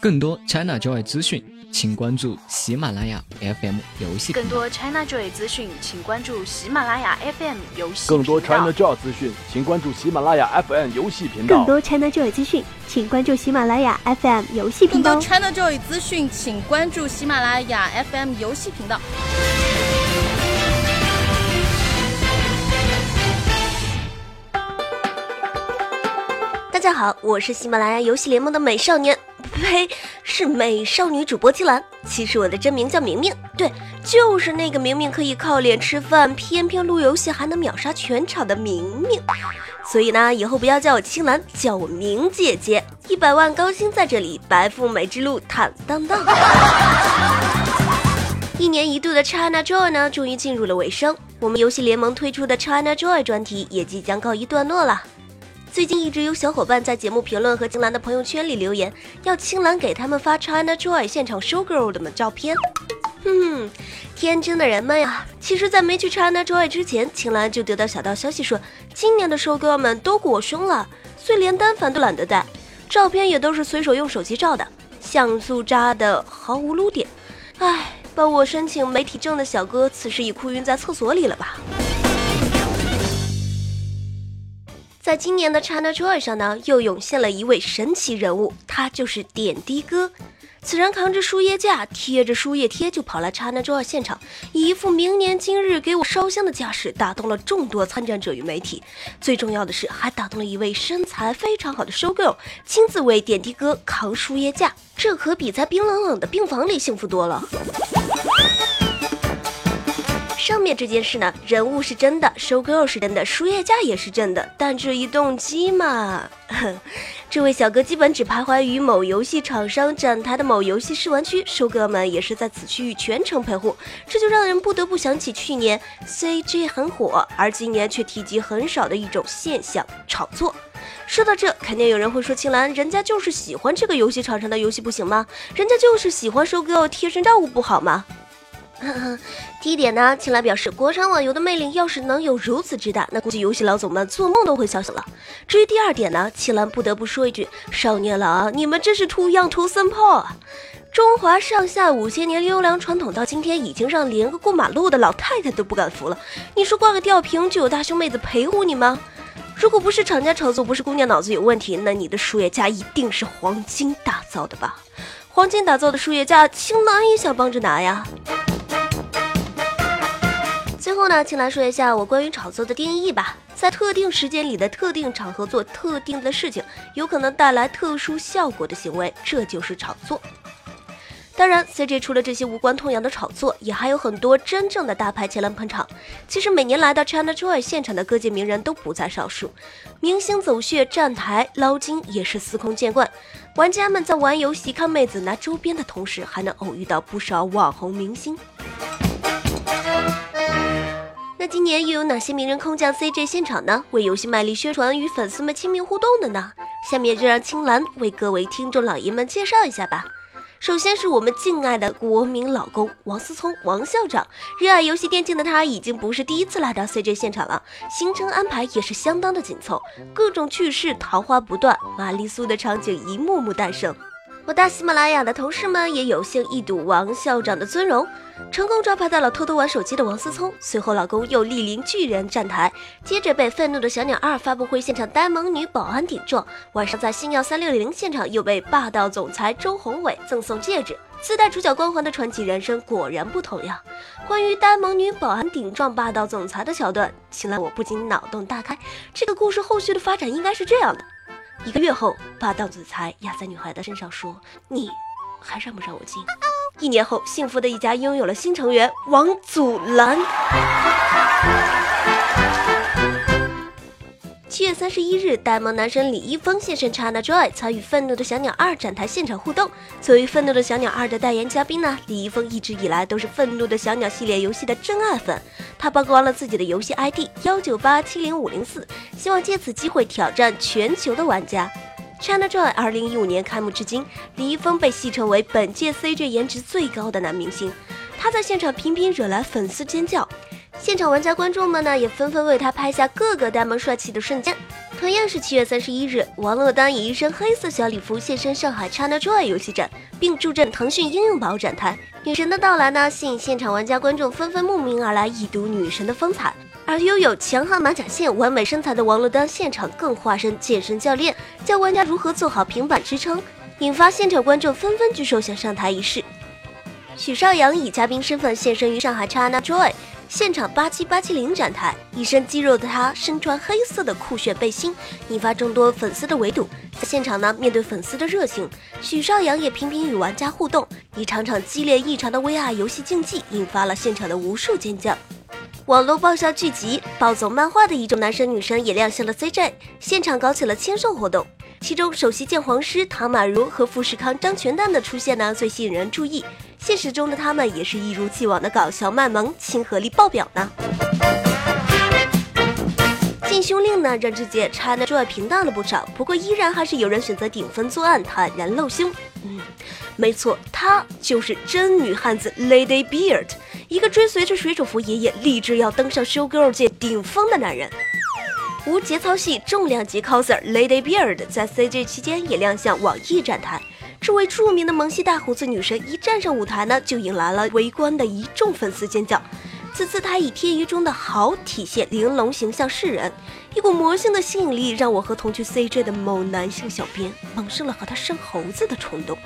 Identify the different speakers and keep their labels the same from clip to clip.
Speaker 1: 更多 China Joy 资讯，请关注喜马拉雅 FM 游戏
Speaker 2: 更多 China Joy 资讯，请关注喜马拉雅 FM 游戏
Speaker 3: 更多 China Joy 资讯，请关注喜马拉雅 FM 游戏频道。
Speaker 4: 更多 China Joy 资讯，请关注喜马拉雅 FM 游戏频道。
Speaker 5: 更多 China Joy 资讯，请关注喜马拉雅 FM 游戏频道。
Speaker 6: 好，我是喜马拉雅游戏联盟的美少年，呸，是美少女主播青兰。其实我的真名叫明明，对，就是那个明明可以靠脸吃饭，偏偏录游戏还能秒杀全场的明明。所以呢，以后不要叫我青兰，叫我明姐姐。一百万高薪在这里，白富美之路坦荡荡。一年一度的 China Joy 呢，终于进入了尾声，我们游戏联盟推出的 China Joy 专题也即将告一段落了。最近一直有小伙伴在节目评论和青兰的朋友圈里留言，要青兰给他们发 China Joy 现场 show girl 的照片。哼，天真的人们呀！其实，在没去 China Joy 之前，青兰就得到小道消息说，今年的 show girl 们都过胸了，所以连单反都懒得带，照片也都是随手用手机照的，像素渣的毫无撸点。唉，帮我申请媒体证的小哥，此时已哭晕在厕所里了吧？在今年的 China Joy 上呢，又涌现了一位神奇人物，他就是点滴哥。此人扛着输液架，贴着输液贴就跑来 China Joy 现场，以一副明年今日给我烧香的架势，打动了众多参战者与媒体。最重要的是，还打动了一位身材非常好的 show girl，亲自为点滴哥扛输液架，这可比在冰冷冷的病房里幸福多了。上面这件事呢，人物是真的，收 girl 是真的，输液架也是真的，但这一动机嘛，这位小哥基本只徘徊于某游戏厂商展台的某游戏试玩区，收哥们也是在此区域全程陪护，这就让人不得不想起去年 CG 很火，而今年却提及很少的一种现象——炒作。说到这，肯定有人会说：“青兰，人家就是喜欢这个游戏厂商的游戏不行吗？人家就是喜欢收 girl 贴身照顾不好吗？” 第一点呢，青兰表示，国产网游的魅力要是能有如此之大，那估计游戏老总们做梦都会笑醒了。至于第二点呢，青兰不得不说一句：少年郎，你们真是图样图森炮啊！中华上下五千年优良传统，到今天已经让连个过马路的老太太都不敢扶了。你说挂个吊瓶就有大胸妹子陪护你吗？如果不是厂家炒作，不是姑娘脑子有问题，那你的输液架一定是黄金打造的吧？黄金打造的输液架，青兰也想帮着拿呀。最后呢，请来说一下我关于炒作的定义吧。在特定时间里的特定场合做特定的事情，有可能带来特殊效果的行为，这就是炒作。当然，CJ 除了这些无关痛痒的炒作，也还有很多真正的大牌前来捧场。其实每年来到 China Joy 现场的各界名人都不在少数，明星走穴站台捞金也是司空见惯。玩家们在玩游戏看妹子拿周边的同时，还能偶遇到不少网红明星。那今年又有哪些名人空降 CJ 现场呢？为游戏卖力宣传，与粉丝们亲密互动的呢？下面就让青兰为各位听众老爷们介绍一下吧。首先是我们敬爱的国民老公王思聪，王校长。热爱游戏电竞的他，已经不是第一次来到 CJ 现场了，行程安排也是相当的紧凑，各种趣事桃花不断，玛丽苏的场景一幕幕诞生。我大喜马拉雅的同事们也有幸一睹王校长的尊容。成功抓拍到了偷偷玩手机的王思聪，随后老公又莅临巨人站台，接着被愤怒的小鸟二发布会现场呆萌女保安顶撞，晚上在星耀三六零现场又被霸道总裁周宏伟赠送戒指，自带主角光环的传奇人生果然不同样。关于呆萌女保安顶撞霸道总裁的桥段，请来我不禁脑洞大开，这个故事后续的发展应该是这样的：一个月后，霸道总裁压在女孩的身上说：“你还让不让我进？”一年后，幸福的一家拥有了新成员王祖蓝。七月三十一日，呆萌男神李易峰现身 China Joy，参与《愤怒的小鸟二》展台现场互动。作为《愤怒的小鸟二》的代言嘉宾呢，李易峰一直以来都是《愤怒的小鸟》系列游戏的真爱粉。他曝光了自己的游戏 ID 幺九八七零五零四，希望借此机会挑战全球的玩家。China Joy 二零一五年开幕至今，李易峰被戏称为本届 CJ 颜值最高的男明星。他在现场频频惹来粉丝尖叫，现场玩家观众们呢也纷纷为他拍下各个呆萌帅气的瞬间。同样是七月三十一日，王珞丹以一身黑色小礼服现身上海 ChinaJoy 游戏展，并助阵腾讯应用宝展台。女神的到来呢，吸引现场玩家观众纷纷慕名而来，一睹女神的风采。而拥有强悍马甲线、完美身材的王珞丹，现场更化身健身教练，教玩家如何做好平板支撑，引发现场观众纷纷举手想上台一试。许绍洋以嘉宾身份现身于上海 ChinaJoy。现场八七八七零展台，一身肌肉的他身穿黑色的酷炫背心，引发众多粉丝的围堵。在现场呢，面对粉丝的热情，许绍洋也频频与玩家互动，一场场激烈异常的 VR 游戏竞技，引发了现场的无数尖叫。网络爆笑剧集暴走漫画的一众男神女神也亮相了 CJ，现场搞起了签售活动。其中，首席鉴黄师唐马如和富士康张全蛋的出现呢，最吸引人注意。现实中的他们也是一如既往的搞笑卖萌，亲和力爆表呢。禁胸令呢，让这届 ChinaJoy 平淡了不少，不过依然还是有人选择顶风作案，坦然露胸。嗯，没错，他就是真女汉子 Lady Beard，一个追随着水手服爷爷，立志要登上 show girl 界顶峰的男人。无节操系重量级 coser Lady Beard 在 CJ 期间也亮相网易展台。这位著名的萌系大胡子女神一站上舞台呢，就引来了围观的一众粉丝尖叫。此次她以天娱中的好体现玲珑形象示人，一股魔性的吸引力让我和同去 CJ 的某男性小编萌生了和他生猴子的冲动。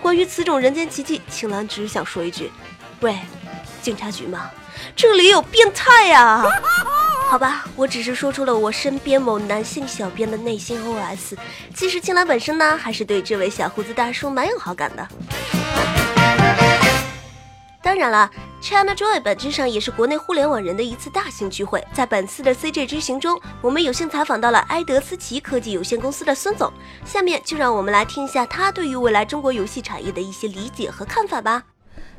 Speaker 6: 关于此种人间奇迹，青兰只想说一句：喂，警察局吗？这里有变态呀！好吧，我只是说出了我身边某男性小编的内心 OS。其实青兰本身呢，还是对这位小胡子大叔蛮有好感的。当然了，ChinaJoy 本质上也是国内互联网人的一次大型聚会。在本次的 CJ 之行中，我们有幸采访到了埃德斯奇科技有限公司的孙总。下面就让我们来听一下他对于未来中国游戏产业的一些理解和看法吧。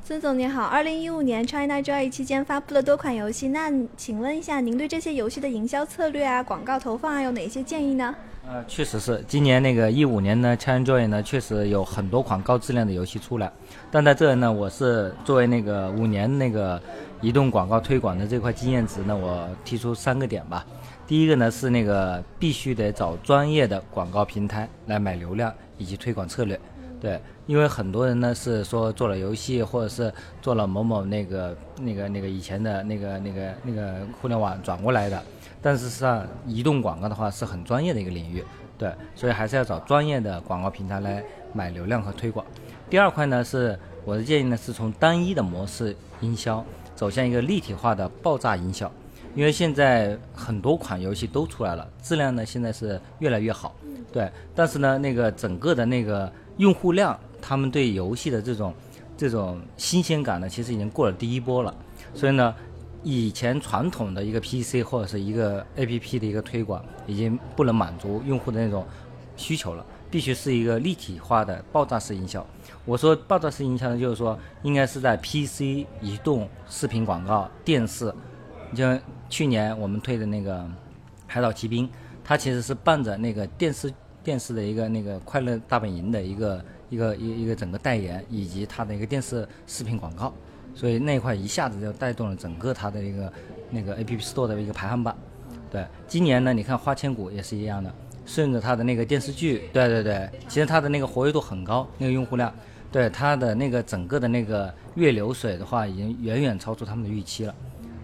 Speaker 7: 孙总您好，二零一五年 ChinaJoy 期间发布了多款游戏，那请问一下，您对这些游戏的营销策略啊、广告投放啊有哪些建议呢？
Speaker 8: 呃，确实是，今年那个一五年呢，ChinaJoy 呢确实有很多款高质量的游戏出来，但在这呢，我是作为那个五年那个移动广告推广的这块经验值呢，我提出三个点吧。第一个呢是那个必须得找专业的广告平台来买流量以及推广策略。对，因为很多人呢是说做了游戏，或者是做了某某那个那个那个以前的那个那个那个互联网转过来的，但是上移动广告的话是很专业的一个领域，对，所以还是要找专业的广告平台来买流量和推广。第二块呢是我的建议呢是从单一的模式营销走向一个立体化的爆炸营销，因为现在很多款游戏都出来了，质量呢现在是越来越好，对，但是呢那个整个的那个。用户量，他们对游戏的这种这种新鲜感呢，其实已经过了第一波了。所以呢，以前传统的一个 PC 或者是一个 APP 的一个推广，已经不能满足用户的那种需求了，必须是一个立体化的爆炸式营销。我说爆炸式营销呢，就是说应该是在 PC、移动、视频广告、电视，你像去年我们推的那个《海岛奇兵》，它其实是伴着那个电视。电视的一个那个快乐大本营的一个一个一一个整个代言，以及它的一个电视视频广告，所以那块一下子就带动了整个它的一个那个 A P P Store 的一个排行榜。对，今年呢，你看花千骨也是一样的，顺着它的那个电视剧，对对对，其实它的那个活跃度很高，那个用户量，对它的那个整个的那个月流水的话，已经远远超出他们的预期了。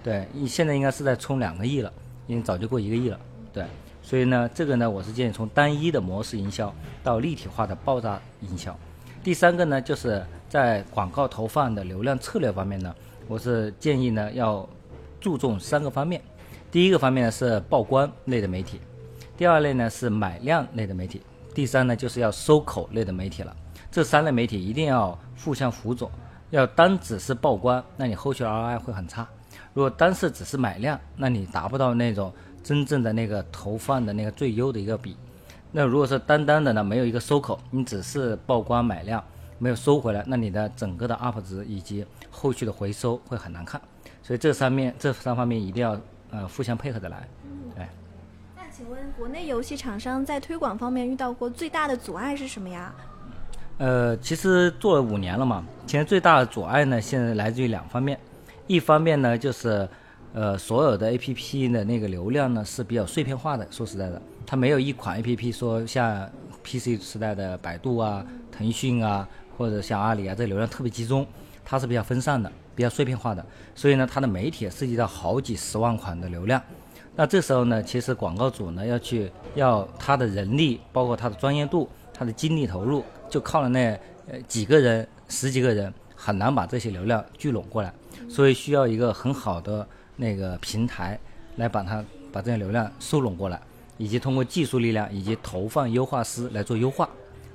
Speaker 8: 对，现在应该是在冲两个亿了，已经早就过一个亿了。对。所以呢，这个呢，我是建议从单一的模式营销到立体化的爆炸营销。第三个呢，就是在广告投放的流量策略方面呢，我是建议呢要注重三个方面。第一个方面呢是曝光类的媒体，第二类呢是买量类的媒体，第三呢就是要收口类的媒体了。这三类媒体一定要互相辅佐，要单只是曝光，那你后续 ROI 会很差；如果单是只是买量，那你达不到那种。真正的那个投放的那个最优的一个比，那如果是单单的呢，没有一个收口，你只是曝光买量，没有收回来，那你的整个的 UP 值以及后续的回收会很难看。所以这三面这三方面一定要呃互相配合的来。哎，
Speaker 7: 那请问国内游戏厂商在推广方面遇到过最大的阻碍是什么呀？
Speaker 8: 呃，其实做了五年了嘛，其实最大的阻碍呢，现在来自于两方面，一方面呢就是。呃，所有的 A P P 的那个流量呢是比较碎片化的，说实在的，它没有一款 A P P 说像 P C 时代的百度啊、腾讯啊，或者像阿里啊，这流量特别集中，它是比较分散的、比较碎片化的，所以呢，它的媒体涉及到好几十万款的流量。那这时候呢，其实广告主呢要去要他的人力，包括他的专业度、他的精力投入，就靠了那呃几个人、十几个人，很难把这些流量聚拢过来，所以需要一个很好的那个平台来把它把这些流量收拢过来，以及通过技术力量以及投放优化师来做优化。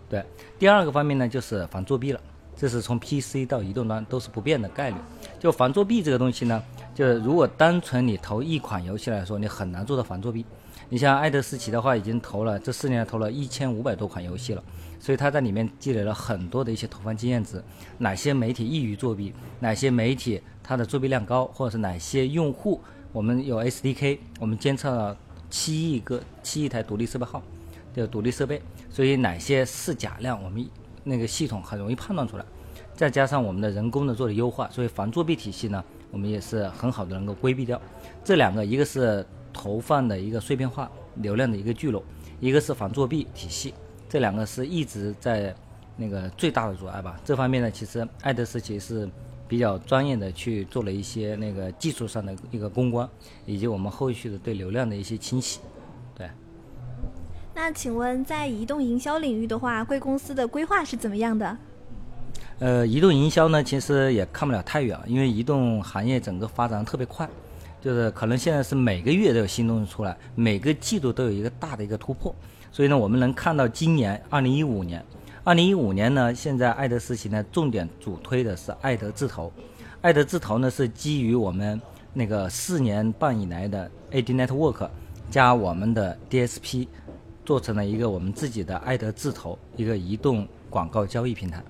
Speaker 8: 对，第二个方面呢就是防作弊了，这是从 PC 到移动端都是不变的概率。就防作弊这个东西呢。就是如果单纯你投一款游戏来说，你很难做到防作弊。你像爱德思奇的话，已经投了这四年投了一千五百多款游戏了，所以他在里面积累了很多的一些投放经验值。哪些媒体易于作弊？哪些媒体它的作弊量高？或者是哪些用户？我们有 SDK，我们监测了七亿个七亿台独立设备号的独立设备，所以哪些是假量，我们那个系统很容易判断出来。再加上我们的人工的做的优化，所以防作弊体系呢。我们也是很好的能够规避掉这两个，一个是投放的一个碎片化流量的一个聚拢，一个是防作弊体系，这两个是一直在那个最大的阻碍吧。这方面呢，其实爱德思奇是比较专业的去做了一些那个技术上的一个攻关，以及我们后续的对流量的一些清洗。对。
Speaker 7: 那请问在移动营销领域的话，贵公司的规划是怎么样的？
Speaker 8: 呃，移动营销呢，其实也看不了太远，因为移动行业整个发展特别快，就是可能现在是每个月都有新东西出来，每个季度都有一个大的一个突破，所以呢，我们能看到今年二零一五年，二零一五年呢，现在爱德思奇呢重点主推的是爱德智投，爱德智投呢是基于我们那个四年半以来的 AD Network 加我们的 DSP，做成了一个我们自己的爱德智投一个移动广告交易平台。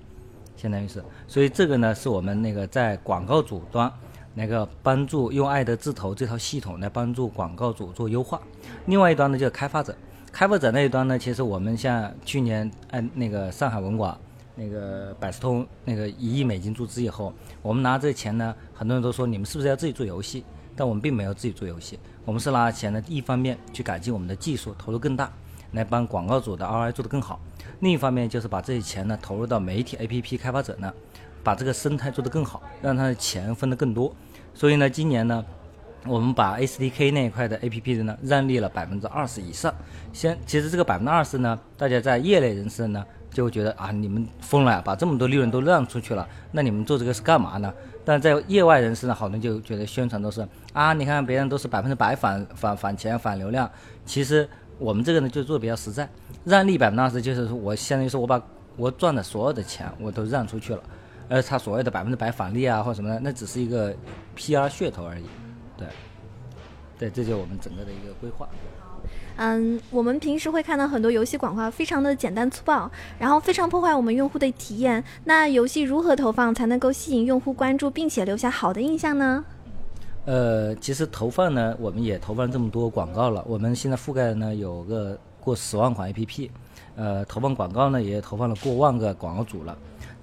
Speaker 8: 相当于是，所以这个呢是我们那个在广告主端那个帮助用爱德智投这套系统来帮助广告主做优化。另外一端呢就是开发者，开发者那一端呢，其实我们像去年按那个上海文广那个百事通那个一亿美金注资以后，我们拿这钱呢，很多人都说你们是不是要自己做游戏？但我们并没有自己做游戏，我们是拿钱呢一方面去改进我们的技术，投入更大，来帮广告主的 ROI 做得更好。另一方面就是把这些钱呢投入到媒体 APP 开发者呢，把这个生态做得更好，让他的钱分得更多。所以呢，今年呢，我们把 SDK 那一块的 APP 的呢让利了百分之二十以上。先，其实这个百分之二十呢，大家在业内人士呢就觉得啊，你们疯了，把这么多利润都让出去了，那你们做这个是干嘛呢？但在业外人士呢，好多就觉得宣传都是啊，你看别人都是百分之百返返返钱返流量，其实。我们这个呢就做的比较实在，让利百分之二十，就是我相当于说我把我赚的所有的钱我都让出去了，而他所谓的百分之百返利啊或者什么的，那只是一个 PR 噱头而已，对，对，这就是我们整个的一个规划。
Speaker 7: 嗯，我们平时会看到很多游戏广告，非常的简单粗暴，然后非常破坏我们用户的体验。那游戏如何投放才能够吸引用户关注，并且留下好的印象呢？
Speaker 8: 呃，其实投放呢，我们也投放这么多广告了。我们现在覆盖呢有个过十万款 APP，呃，投放广告呢也投放了过万个广告组了。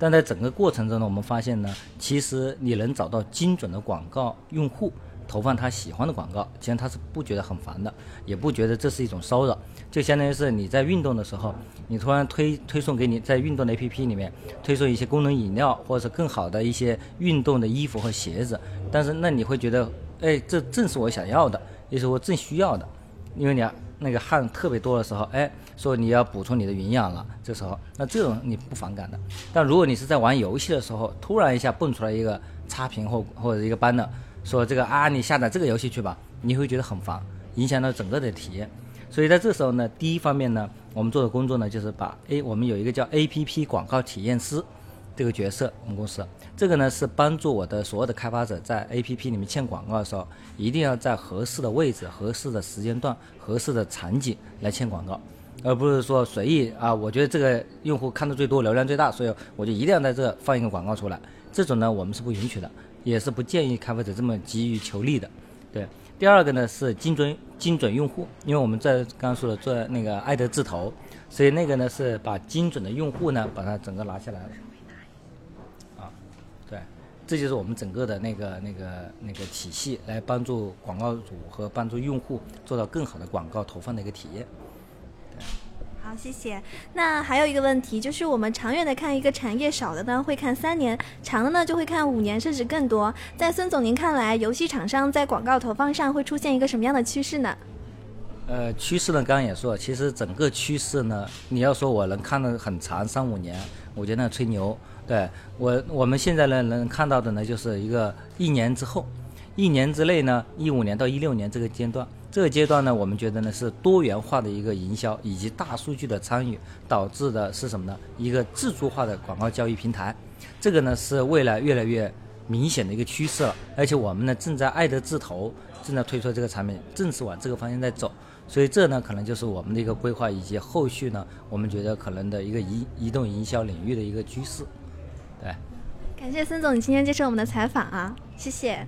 Speaker 8: 但在整个过程中呢，我们发现呢，其实你能找到精准的广告用户。投放他喜欢的广告，其实他是不觉得很烦的，也不觉得这是一种骚扰，就相当于是你在运动的时候，你突然推推送给你在运动的 APP 里面推送一些功能饮料，或者是更好的一些运动的衣服和鞋子，但是那你会觉得，哎，这正是我想要的，也是我正需要的，因为你那个汗特别多的时候，哎，说你要补充你的营养了，这时候那这种你不反感的，但如果你是在玩游戏的时候，突然一下蹦出来一个差评或或者一个 ban 的。说这个啊，你下载这个游戏去吧，你会觉得很烦，影响到整个的体验。所以在这时候呢，第一方面呢，我们做的工作呢，就是把 A，我们有一个叫 APP 广告体验师这个角色，我们公司这个呢是帮助我的所有的开发者在 APP 里面嵌广告的时候，一定要在合适的位置、合适的时间段、合适的场景来嵌广告，而不是说随意啊，我觉得这个用户看的最多、流量最大，所以我就一定要在这放一个广告出来。这种呢，我们是不允许的。也是不建议开发者这么急于求利的，对。第二个呢是精准精准用户，因为我们在刚刚说的做那个爱的字头，所以那个呢是把精准的用户呢把它整个拿下来。啊，对，这就是我们整个的那个那个那个体系，来帮助广告主和帮助用户做到更好的广告投放的一个体验。
Speaker 7: 好，谢谢。那还有一个问题，就是我们长远的看一个产业，少的呢会看三年，长的呢就会看五年甚至更多。在孙总您看来，游戏厂商在广告投放上会出现一个什么样的趋势呢？
Speaker 8: 呃，趋势呢，刚刚也说了，其实整个趋势呢，你要说我能看得很长，三五年，我觉得那吹牛。对我，我们现在呢能看到的呢，就是一个一年之后，一年之内呢，一五年到一六年这个阶段。这个阶段呢，我们觉得呢是多元化的一个营销以及大数据的参与导致的是什么呢？一个自助化的广告交易平台，这个呢是未来越来越明显的一个趋势了。而且我们呢正在爱的智投正在推出这个产品，正是往这个方向在走。所以这呢可能就是我们的一个规划以及后续呢我们觉得可能的一个移移动营销领域的一个趋势。对，
Speaker 7: 感谢孙总你今天接受我们的采访啊，谢谢。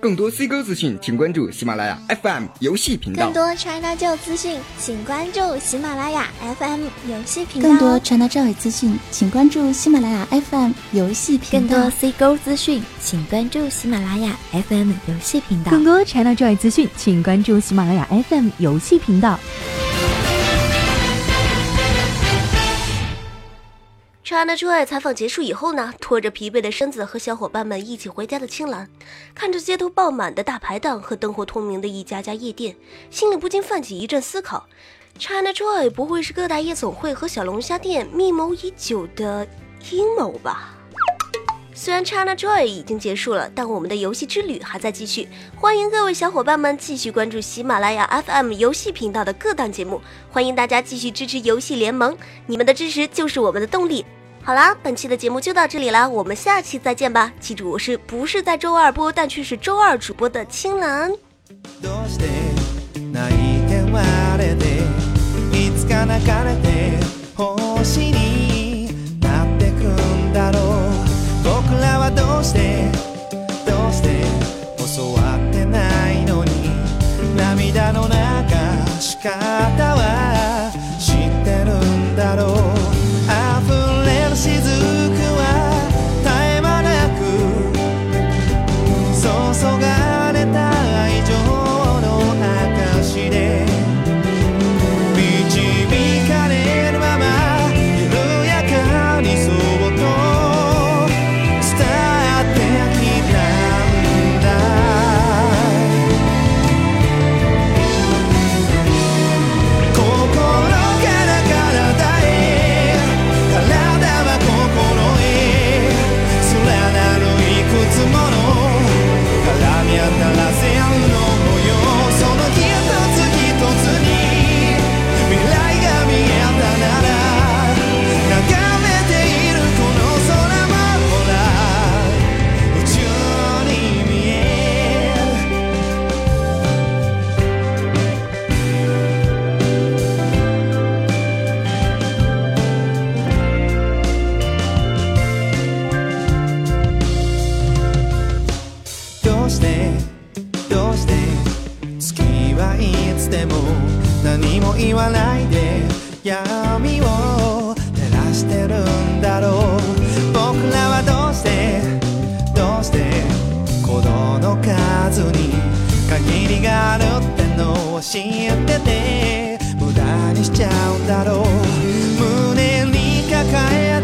Speaker 9: 更多 C 哥资讯，请关注喜马拉雅 FM 游戏频道。
Speaker 10: 更多 China Joy 资讯，请关注喜马拉雅 FM 游戏频道。
Speaker 11: 更多 China Joy 资讯，请关注喜马拉雅 FM 游戏频
Speaker 10: 道。更多 C 哥资讯，请关注喜马拉雅 FM 游戏频道。
Speaker 12: 更多 China Joy 资讯，请关注喜马拉雅 FM 游戏频道。
Speaker 13: China Joy 采访结束以后呢，拖着疲惫的身子和小伙伴们一起回家的青兰，看着街头爆满的大排档和灯火通明的一家家夜店，心里不禁泛起一阵思考：China Joy 不会是各大夜总会和小龙虾店密谋已久的阴谋吧？虽然 China Joy 已经结束了，但我们的游戏之旅还在继续。欢迎各位小伙伴们继续关注喜马拉雅 FM 游戏频道的各档节目，欢迎大家继续支持游戏联盟，你们的支持就是我们的动力。好啦，本期的节目就到这里啦，我们下期再见吧。记住，我是不是在周二播，但却是周二主播的青兰。いつでも何も言わないで闇を照らしてるんだろう。僕らはどうしてどうして鼓動の数に限りがあるってのを知ってて無駄にしちゃうんだろう。胸に抱え